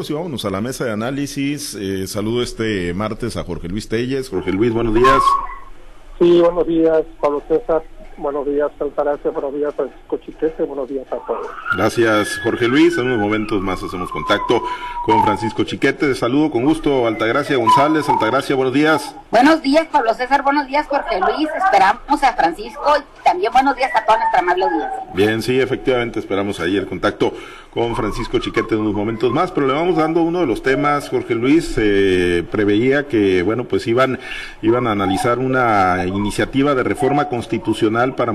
Y vámonos a la mesa de análisis. Eh, saludo este martes a Jorge Luis Telles. Jorge Luis, buenos días. Sí, buenos días, Pablo César. Buenos días, Altagracia. Buenos días, Francisco Chiquete. Buenos días a todos. Gracias, Jorge Luis. En unos momentos más hacemos contacto con Francisco Chiquete. Saludo con gusto, Altagracia González. Altagracia, buenos días. Buenos días, Pablo César. Buenos días, Jorge Luis. Esperamos a Francisco y también buenos días a toda nuestra amable audiencia. Bien, sí, efectivamente esperamos ahí el contacto con Francisco Chiquete en unos momentos más, pero le vamos dando uno de los temas, Jorge Luis, eh, preveía que, bueno, pues iban, iban a analizar una iniciativa de reforma constitucional para,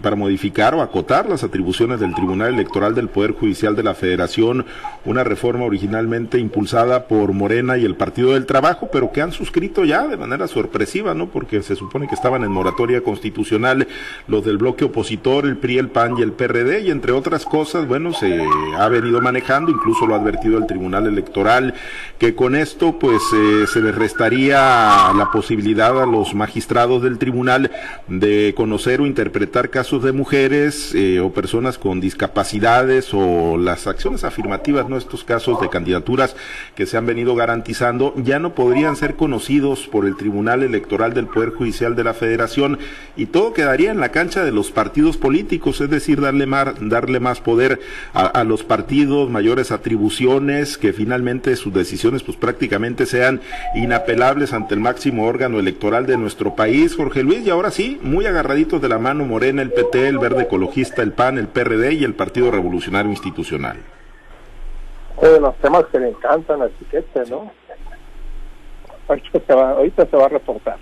para modificar o acotar las atribuciones del Tribunal Electoral del Poder Judicial de la Federación, una reforma originalmente impulsada por Morena y el Partido del Trabajo, pero que han suscrito ya de manera sorpresiva, ¿no? Porque se supone que estaban en moratoria constitucional los del bloque opositor, el PRI, el PAN y el PRD, y entre otras cosas, bueno, se ha venido manejando, incluso lo ha advertido el Tribunal Electoral, que con esto pues eh, se les restaría la posibilidad a los magistrados del tribunal de conocer interpretar casos de mujeres eh, o personas con discapacidades o las acciones afirmativas, no estos casos de candidaturas que se han venido garantizando, ya no podrían ser conocidos por el Tribunal Electoral del Poder Judicial de la Federación y todo quedaría en la cancha de los partidos políticos, es decir, darle más, darle más poder a, a los partidos, mayores atribuciones, que finalmente sus decisiones pues prácticamente sean inapelables ante el máximo órgano electoral de nuestro país, Jorge Luis, y ahora sí, muy agarraditos de la mano Morena, el PT, el Verde Ecologista, el PAN, el PRD y el Partido Revolucionario Institucional. Uno de los temas que le encantan a Chiquete, ¿no? Ahorita se va, ahorita se va a reportar.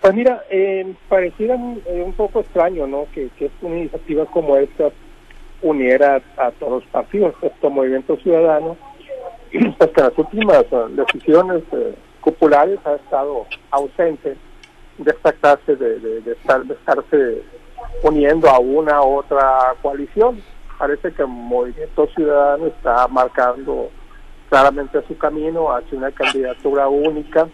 Pues mira, eh, pareciera un, eh, un, poco extraño, ¿no? Que, que una iniciativa como esta uniera a, todos los partidos, este Movimiento Ciudadano, pues que las últimas eh, decisiones eh, populares ha estado ausente de esta de, estar, de estarse uniendo a una u otra coalición. Parece que el Movimiento Ciudadano está marcando claramente su camino hacia una candidatura única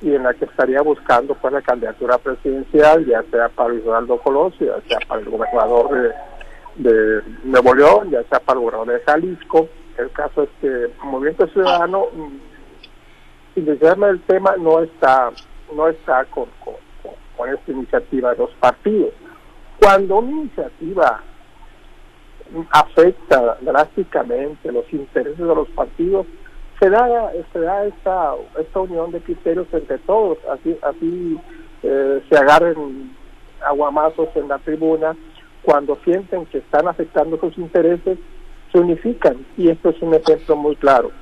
y en la que estaría buscando pues la candidatura presidencial, ya sea para Donaldo Colosio, ya sea para el gobernador de Nuevo León, ya sea para el gobernador de Jalisco. El caso es que el Movimiento Ciudadano, sin decirme el tema, no está no está con, con, esta iniciativa los partidos. Cuando una iniciativa afecta drásticamente los intereses de los partidos, se da, se da esta, esta unión de criterios entre todos, así, así eh, se agarren aguamazos en la tribuna cuando sienten que están afectando sus intereses, se unifican. Y esto es un ejemplo muy claro.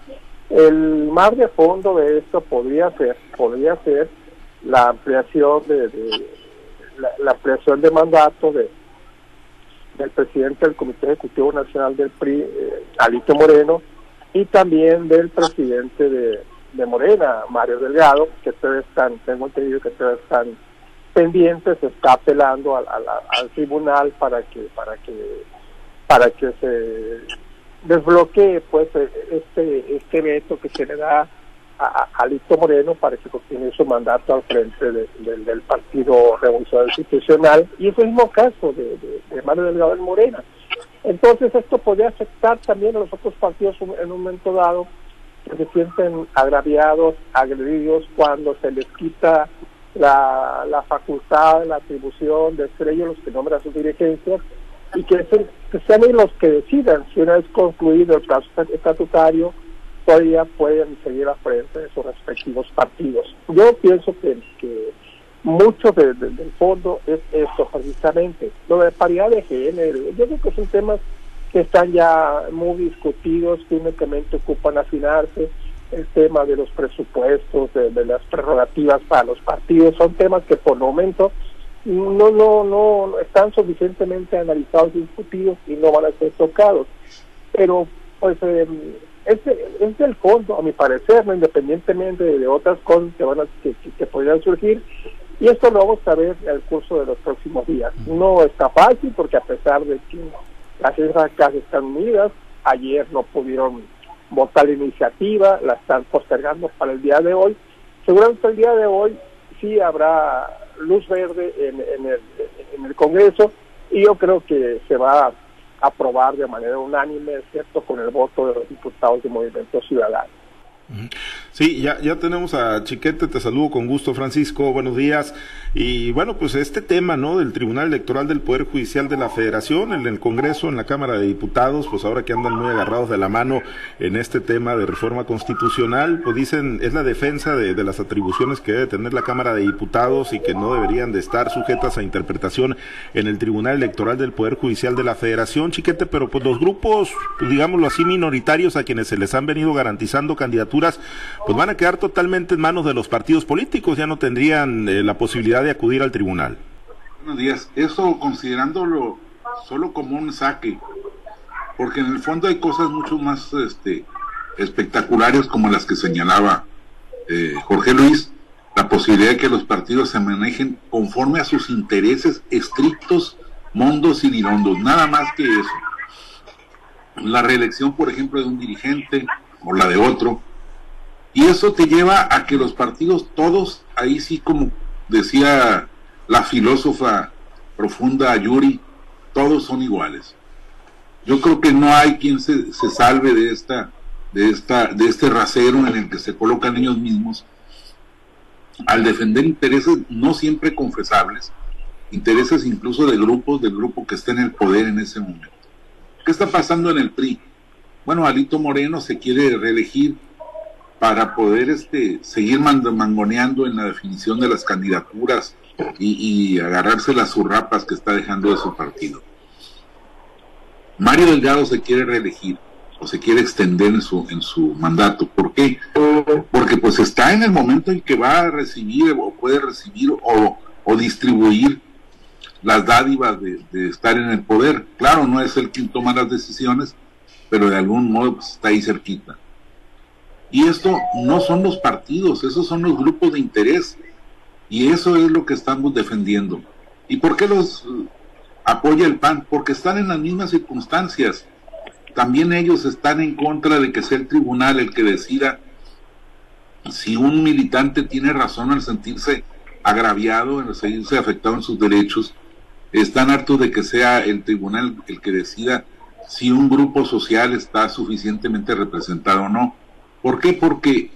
El mar de fondo de esto podría ser, podría ser la ampliación de, la, la, ampliación de mandato de del presidente del Comité Ejecutivo Nacional del PRI, eh, Alito Moreno, y también del presidente de, de Morena, Mario Delgado, que ustedes están, tengo entendido que ustedes están pendiente se está apelando al, al, al, tribunal para que para que para que se desbloquee pues este este veto que se le da a, a Lito Moreno para que continúe su mandato al frente de, de, del Partido Revolucionario Institucional y es el mismo caso de, de, Mario Delgado del Morena. Entonces esto podría afectar también a los otros partidos en un momento dado que se sienten agraviados agredidos cuando se les quita la, la facultad, la atribución de ser ellos los que nombran sus dirigencias y que, que sean ellos los que decidan si una vez concluido el plazo estatutario todavía pueden seguir a frente de sus respectivos partidos. Yo pienso que, que mucho de, de, del fondo es esto precisamente. Lo de paridad de género, yo creo que son temas que están ya muy discutidos, que únicamente ocupan afinarse el tema de los presupuestos, de, de, las prerrogativas para los partidos, son temas que por el momento no, no, no están suficientemente analizados y discutidos y no van a ser tocados. Pero, pues, eh, es, es del fondo, a mi parecer, ¿no? independientemente de, de, otras cosas que, van a, que, que, podrían surgir, y esto lo vamos a ver en el curso de los próximos días. No está fácil porque a pesar de que las islas casi están unidas, ayer no pudieron votar la iniciativa, la están postergando para el día de hoy. Seguramente el día de hoy sí habrá luz verde en, en, el, en el Congreso y yo creo que se va aprobar de manera unánime, ¿cierto?, con el voto de los diputados de Movimiento Ciudadano. Sí, ya, ya tenemos a Chiquete, te saludo con gusto Francisco, buenos días. Y bueno, pues este tema, ¿no? Del Tribunal Electoral del Poder Judicial de la Federación, en el Congreso, en la Cámara de Diputados, pues ahora que andan muy agarrados de la mano en este tema de reforma constitucional, pues dicen, es la defensa de, de las atribuciones que debe tener la Cámara de Diputados y que no deberían de estar sujetas a interpretación en el Tribunal Electoral del Poder Judicial de la Federación, Chiquete, pero pues los grupos, digámoslo así, minoritarios a quienes se les han venido garantizando candidaturas, pues van a quedar totalmente en manos de los partidos políticos, ya no tendrían eh, la posibilidad de acudir al tribunal. Buenos días. Eso considerándolo solo como un saque, porque en el fondo hay cosas mucho más este, espectaculares como las que señalaba eh, Jorge Luis, la posibilidad de que los partidos se manejen conforme a sus intereses estrictos, mondos y dirondos, nada más que eso. La reelección, por ejemplo, de un dirigente o la de otro, y eso te lleva a que los partidos todos, ahí sí como decía la filósofa profunda Yuri, todos son iguales. Yo creo que no hay quien se, se salve de esta, de esta, de este rasero en el que se colocan ellos mismos al defender intereses no siempre confesables, intereses incluso de grupos, del grupo que está en el poder en ese momento. ¿Qué está pasando en el PRI? Bueno, Alito Moreno se quiere reelegir para poder este, seguir mangoneando en la definición de las candidaturas y, agarrarse las zurrapas que está dejando de su partido. Mario Delgado se quiere reelegir o se quiere extender en su, en su mandato. ¿Por qué? Porque pues está en el momento en que va a recibir o puede recibir o, o distribuir las dádivas de, de, estar en el poder. Claro, no es el quien toma las decisiones, pero de algún modo pues, está ahí cerquita. Y esto no son los partidos, esos son los grupos de interés. Y eso es lo que estamos defendiendo. ¿Y por qué los apoya el PAN? Porque están en las mismas circunstancias. También ellos están en contra de que sea el tribunal el que decida si un militante tiene razón al sentirse agraviado, al sentirse afectado en sus derechos. Están hartos de que sea el tribunal el que decida si un grupo social está suficientemente representado o no. ¿Por qué? Porque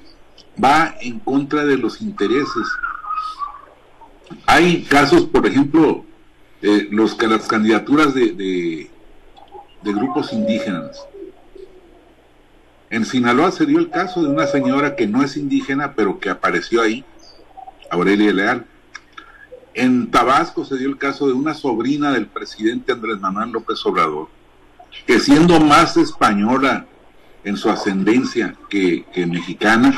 va en contra de los intereses. Hay casos, por ejemplo, eh, los que las candidaturas de, de, de, grupos indígenas. En Sinaloa se dio el caso de una señora que no es indígena, pero que apareció ahí, Aurelia Leal. En Tabasco se dio el caso de una sobrina del presidente Andrés Manuel López Obrador, que siendo más española en su ascendencia que, que, mexicana,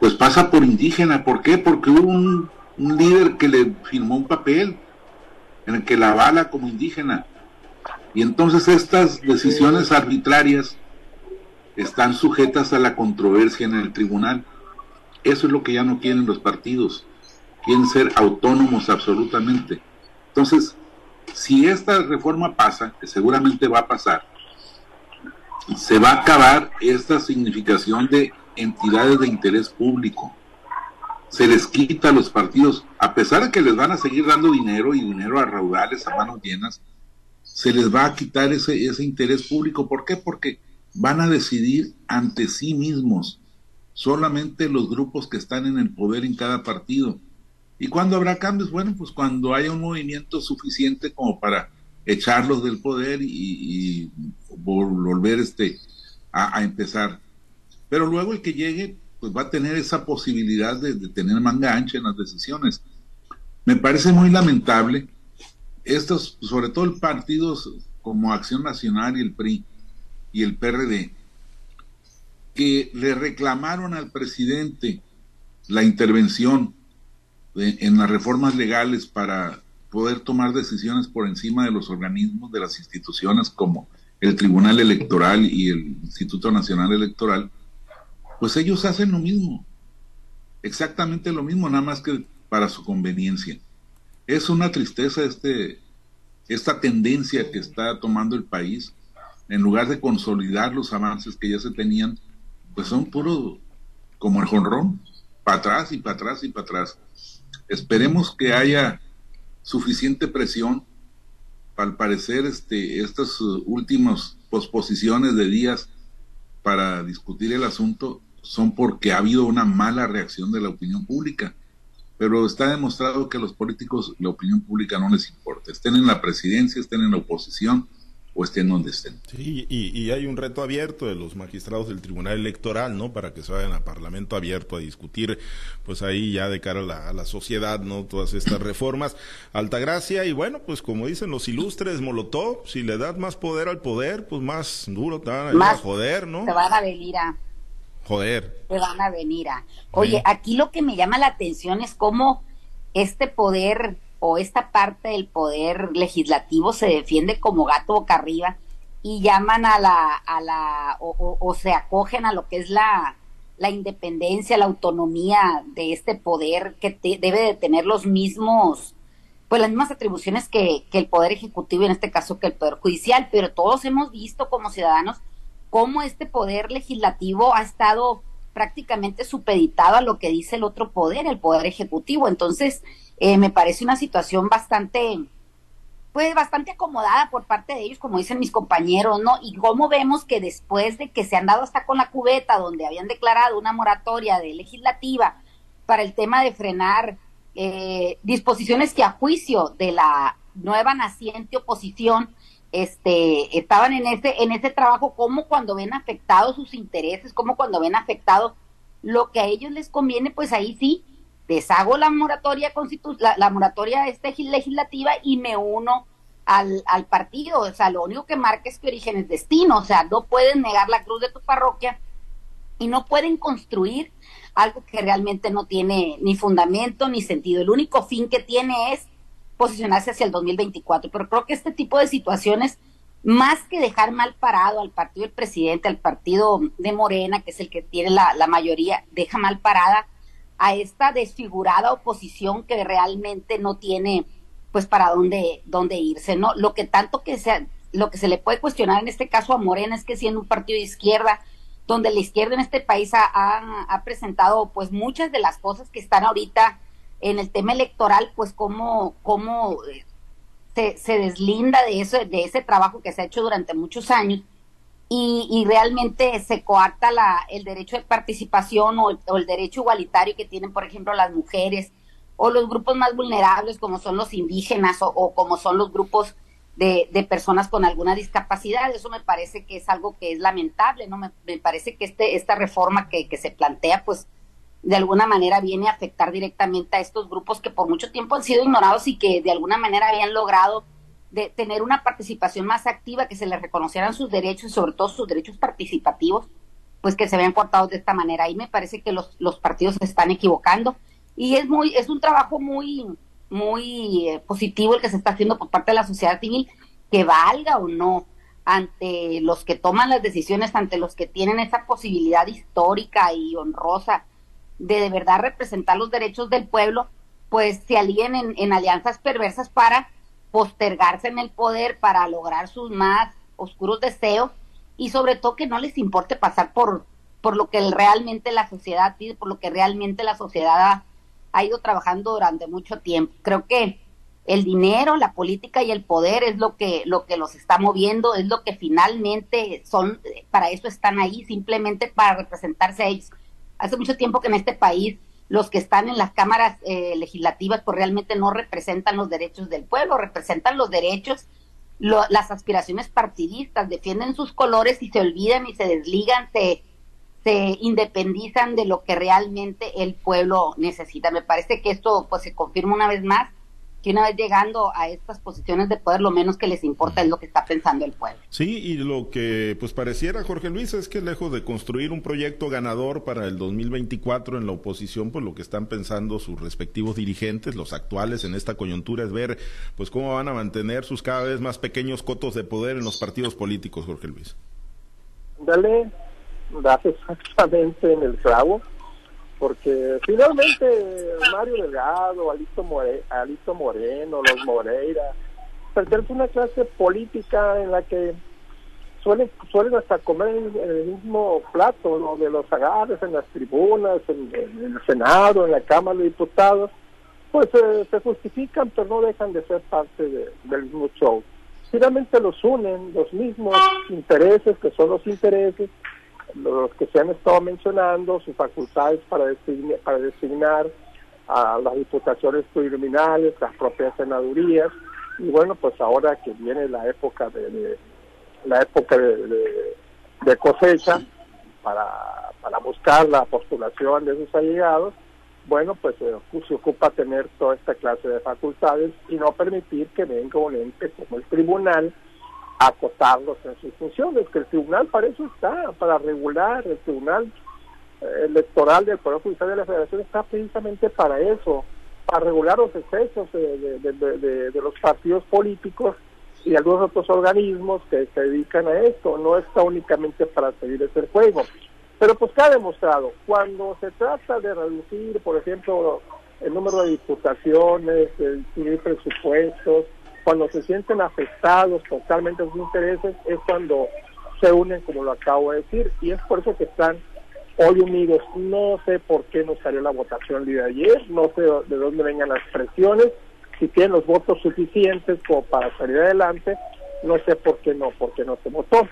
pues pasa por indígena. ¿Por qué? Porque hubo un, un, líder que le firmó un papel en el que la avala como indígena. Y entonces estas decisiones arbitrarias están sujetas a la controversia en el tribunal. Eso es lo que ya no quieren los partidos. Quieren ser autónomos absolutamente. Entonces, si esta reforma pasa, que seguramente va a pasar, se va a acabar esta significación de entidades de interés público. Se les quita a los partidos, a pesar de que les van a seguir dando dinero y dinero a raudales, a manos llenas, se les va a quitar ese, ese interés público. ¿Por qué? Porque van a decidir ante sí mismos, solamente los grupos que están en el poder en cada partido. ¿Y cuándo habrá cambios? Bueno, pues cuando haya un movimiento suficiente como para echarlos del poder y, y volver este a, empezar. Pero luego el que llegue, pues va a tener esa posibilidad de, tener manga ancha en las decisiones. Me parece muy lamentable estos, sobre todo partidos como Acción Nacional y el PRI y el PRD, que le reclamaron al presidente la intervención en las reformas legales para poder tomar decisiones por encima de los organismos de las instituciones como el Tribunal Electoral y el Instituto Nacional Electoral, pues ellos hacen lo mismo, exactamente lo mismo, nada más que para su conveniencia. Es una tristeza este, esta tendencia que está tomando el país, en lugar de consolidar los avances que ya se tenían, pues son puro como el jonrón, para atrás y para atrás y para atrás. Esperemos que haya suficiente presión al parecer, este, estas últimas posposiciones de días para discutir el asunto son porque ha habido una mala reacción de la opinión pública. Pero está demostrado que a los políticos la opinión pública no les importa. Estén en la presidencia, estén en la oposición, o estén donde estén. Sí, y, hay un reto abierto de los magistrados del Tribunal Electoral, ¿no? Para que se vayan a Parlamento abierto a discutir, pues ahí ya de cara a la, sociedad, ¿no? Todas estas reformas. Altagracia, y bueno, pues como dicen los ilustres Molotov, si le das más poder al poder, pues más duro te van a, joder, ¿no? Te van a venir a... Joder. Te van a venir a... Oye, aquí lo que me llama la atención es cómo este poder o esta parte del poder legislativo se defiende como gato boca arriba y llaman a la, a la o, se acogen a lo que es la, la independencia, la autonomía de este poder que debe de tener los mismos, pues las mismas atribuciones que, que el poder ejecutivo, en este caso que el poder judicial, pero todos hemos visto como ciudadanos cómo este poder legislativo ha estado prácticamente supeditado a lo que dice el otro poder, el poder ejecutivo. Entonces, eh, me parece una situación bastante, pues bastante acomodada por parte de ellos, como dicen mis compañeros, ¿no? Y cómo vemos que después de que se han dado hasta con la cubeta, donde habían declarado una moratoria de legislativa para el tema de frenar eh, disposiciones que a juicio de la nueva naciente oposición este estaban en ese en ese trabajo como cuando ven afectados sus intereses como cuando ven afectado lo que a ellos les conviene pues ahí sí deshago la moratoria constitu la, la, moratoria este legislativa y me uno al, al, partido. O sea, lo único que marca es que origen es destino. O sea, no pueden negar la cruz de tu parroquia y no pueden construir algo que realmente no tiene ni fundamento ni sentido. El único fin que tiene es posicionarse hacia el 2024. Pero creo que este tipo de situaciones, más que dejar mal parado al partido del presidente, al partido de Morena, que es el que tiene la, la mayoría, deja mal parada a esta desfigurada oposición que realmente no tiene pues para dónde, dónde irse, ¿no? Lo que tanto que sea, lo que se le puede cuestionar en este caso a Morena es que siendo un partido de izquierda, donde la izquierda en este país ha, ha, presentado pues muchas de las cosas que están ahorita en el tema electoral, pues cómo, cómo eh, se, se deslinda de eso, de ese trabajo que se ha hecho durante muchos años y, realmente se coarta la, el derecho de participación o el, derecho igualitario que tienen, por ejemplo, las mujeres o los grupos más vulnerables como son los indígenas o, como son los grupos de, personas con alguna discapacidad. Eso me parece que es algo que es lamentable, ¿no? Me, parece que este, esta reforma que, que se plantea, pues, de alguna manera viene a afectar directamente a estos grupos que por mucho tiempo han sido ignorados y que de alguna manera habían logrado de tener una participación más activa, que se les reconocieran sus derechos y sobre todo sus derechos participativos, pues que se vean cortados de esta manera. Ahí me parece que los, los partidos se están equivocando y es muy es un trabajo muy muy eh, positivo el que se está haciendo por parte de la sociedad civil que valga o no ante los que toman las decisiones, ante los que tienen esa posibilidad histórica y honrosa de de verdad representar los derechos del pueblo, pues se alíen en, en alianzas perversas para postergarse en el poder para lograr sus más oscuros deseos y sobre todo que no les importe pasar por, por lo que realmente la sociedad pide, por lo que realmente la sociedad ha, ido trabajando durante mucho tiempo. Creo que el dinero, la política y el poder es lo que, lo que los está moviendo, es lo que finalmente son, para eso están ahí, simplemente para representarse a ellos. Hace mucho tiempo que en este país los que están en las cámaras eh, legislativas pues realmente no representan los derechos del pueblo, representan los derechos, las aspiraciones partidistas, defienden sus colores y se olvidan y se desligan, se, se independizan de lo que realmente el pueblo necesita. Me parece que esto pues se confirma una vez más que una vez llegando a estas posiciones de poder, lo menos que les importa es lo que está pensando el pueblo. Sí, y lo que pues pareciera, Jorge Luis, es que lejos de construir un proyecto ganador para el 2024 en la oposición, pues lo que están pensando sus respectivos dirigentes, los actuales en esta coyuntura, es ver pues cómo van a mantener sus cada vez más pequeños cotos de poder en los partidos políticos, Jorge Luis. Dale, das exactamente en el clavo porque finalmente Mario Delgado, Alito, Moreno, los Moreira, pertenecen a una clase política en la que suelen, suelen hasta comer en, el mismo plato, de los agarres en las tribunas, en, el Senado, en la Cámara de Diputados, pues eh, se justifican, pero no dejan de ser parte del mismo show. finalmente los unen los mismos intereses que son los intereses, los que se han estado mencionando, sus facultades para designar, para designar a las diputaciones pluriminales, las propias senadurías, y bueno, pues ahora que viene la época de, la época de, cosecha para, para buscar la postulación de sus allegados, bueno, pues se ocupa tener toda esta clase de facultades y no permitir que venga un ente como el tribunal acotarlos en sus funciones, que el tribunal para eso está, para regular, el tribunal eh, electoral del Poder Judicial de la Federación está precisamente para eso, para regular los excesos de, los partidos políticos y algunos otros organismos que se dedican a esto, no está únicamente para seguir ese juego. Pero pues ¿qué ha demostrado? Cuando se trata de reducir, por ejemplo, el número de diputaciones, de distribuir presupuestos, cuando se sienten afectados totalmente sus intereses, es cuando se unen, como lo acabo de decir, y es por eso que están hoy unidos. No sé por qué no salió la votación el día de ayer, no sé de dónde vengan las presiones, si tienen los votos suficientes como para salir adelante, no sé por qué no, por qué no se votó.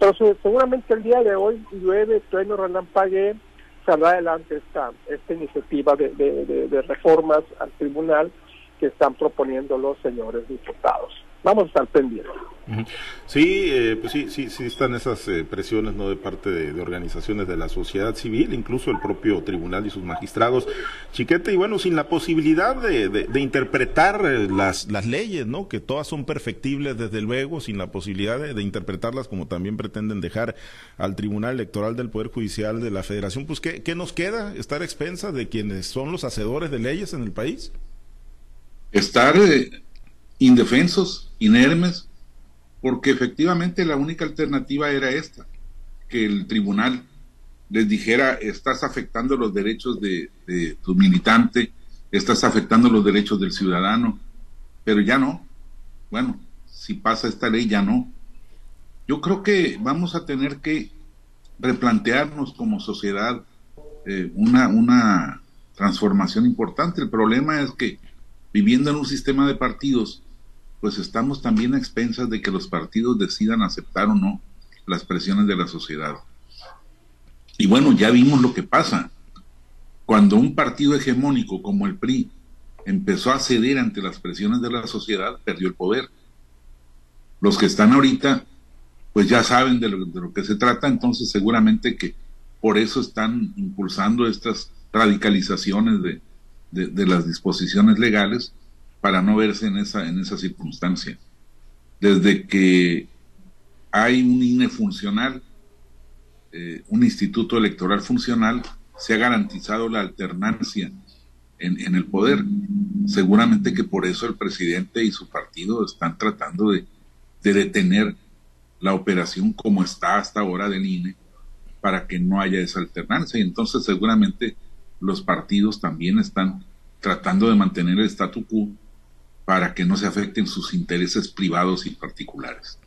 Pero seguramente el día de hoy llueve, trueno, relampague, saldrá adelante esta, esta iniciativa de, de reformas al tribunal que están proponiendo los señores diputados vamos a estar pendientes. Sí, eh, pues sí, sí, sí están esas eh, presiones no de parte de, organizaciones de la sociedad civil, incluso el propio tribunal y sus magistrados, Chiquete, y bueno, sin la posibilidad de, interpretar eh, las, leyes, ¿no? Que todas son perfectibles desde luego, sin la posibilidad de, interpretarlas como también pretenden dejar al Tribunal Electoral del Poder Judicial de la Federación, pues ¿qué, qué nos queda? ¿Estar expensa de quienes son los hacedores de leyes en el país? Estar indefensos, inermes, porque efectivamente la única alternativa era esta, que el tribunal les dijera, estás afectando los derechos de, tu militante, estás afectando los derechos del ciudadano, pero ya no. Bueno, si pasa esta ley, ya no. Yo creo que vamos a tener que replantearnos como sociedad eh, una, una transformación importante. El problema es que viviendo en un sistema de partidos, pues estamos también a expensas de que los partidos decidan aceptar o no las presiones de la sociedad. Y bueno, ya vimos lo que pasa. Cuando un partido hegemónico como el PRI empezó a ceder ante las presiones de la sociedad, perdió el poder. Los que están ahorita, pues ya saben de lo, que se trata, entonces seguramente que por eso están impulsando estas radicalizaciones de, de las disposiciones legales para no verse en esa, en esa circunstancia. Desde que hay un INE funcional, eh, un instituto electoral funcional, se ha garantizado la alternancia en, en, el poder. Seguramente que por eso el presidente y su partido están tratando de, de detener la operación como está hasta ahora del INE para que no haya esa alternancia. Y entonces seguramente los partidos también están tratando de mantener el statu quo para que no se afecten sus intereses privados y particulares.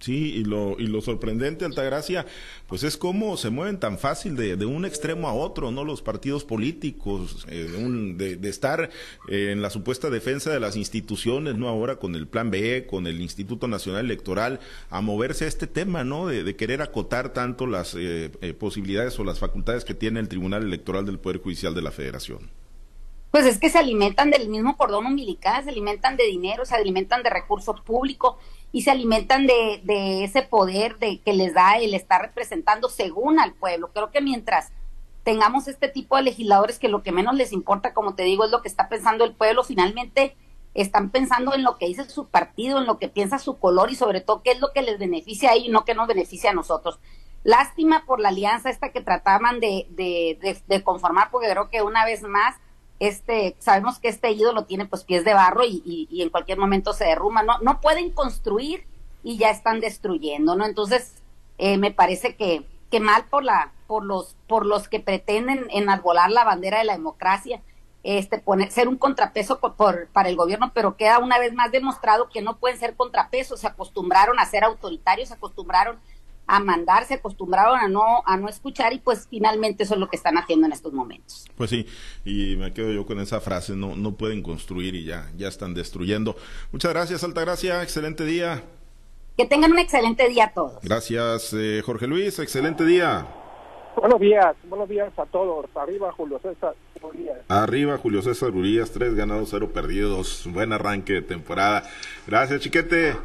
Sí, y lo, y lo sorprendente, Altagracia, pues es cómo se mueven tan fácil de, de un extremo a otro, ¿no? Los partidos políticos, eh, de, estar eh, en la supuesta defensa de las instituciones, ¿no? Ahora con el Plan B, con el Instituto Nacional Electoral, a moverse a este tema, ¿no? De, querer acotar tanto las eh, posibilidades o las facultades que tiene el Tribunal Electoral del Poder Judicial de la Federación. Pues es que se alimentan del mismo cordón umbilical, se alimentan de dinero, se alimentan de recursos públicos y se alimentan de, de ese poder de que les da el estar representando según al pueblo. Creo que mientras tengamos este tipo de legisladores que lo que menos les importa, como te digo, es lo que está pensando el pueblo, finalmente están pensando en lo que dice su partido, en lo que piensa su color y sobre todo qué es lo que les beneficia a ellos y no que nos beneficia a nosotros. Lástima por la alianza esta que trataban de, de, de conformar, porque creo que una vez más este, sabemos que este ídolo tiene pues pies de barro y, en cualquier momento se derrumba, no, no pueden construir y ya están destruyendo, ¿no? Entonces, eh, me parece que, que mal por la, por los, por los que pretenden enarbolar la bandera de la democracia, este, poner, ser un contrapeso por, para el gobierno, pero queda una vez más demostrado que no pueden ser contrapesos, se acostumbraron a ser autoritarios, se acostumbraron a mandar, se acostumbraron a no, a no escuchar y pues finalmente eso es lo que están haciendo en estos momentos. Pues sí, y me quedo yo con esa frase, no, no pueden construir y ya, ya están destruyendo. Muchas gracias, Altagracia, excelente día. Que tengan un excelente día todos. Gracias, eh, Jorge Luis. Excelente día. Buenos días, buenos días a todos. Arriba Julio César Urias. Arriba Julio César Urias, tres ganados, cero perdidos. Buen arranque de temporada. Gracias, chiquete.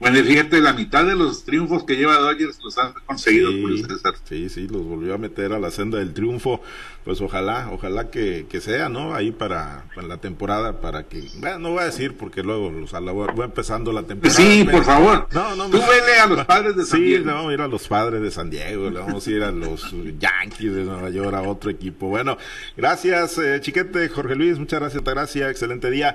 Bueno, fíjate, la mitad de los triunfos que lleva Dodgers los han conseguido sí, Sí, sí, los volvió a meter a la senda del triunfo. Pues ojalá, ojalá que, que sea, ¿no? Ahí para, para, la temporada, para que, bueno, no voy a decir porque luego los, voy empezando la temporada. Sí, por favor. No, no, Tú vele a los padres de San sí, Diego. Sí, no, ir a los padres de San Diego, le vamos a ir a los Yankees de Nueva York, a otro equipo. Bueno, gracias, eh, chiquete, Jorge Luis, muchas gracias, gracias, excelente día.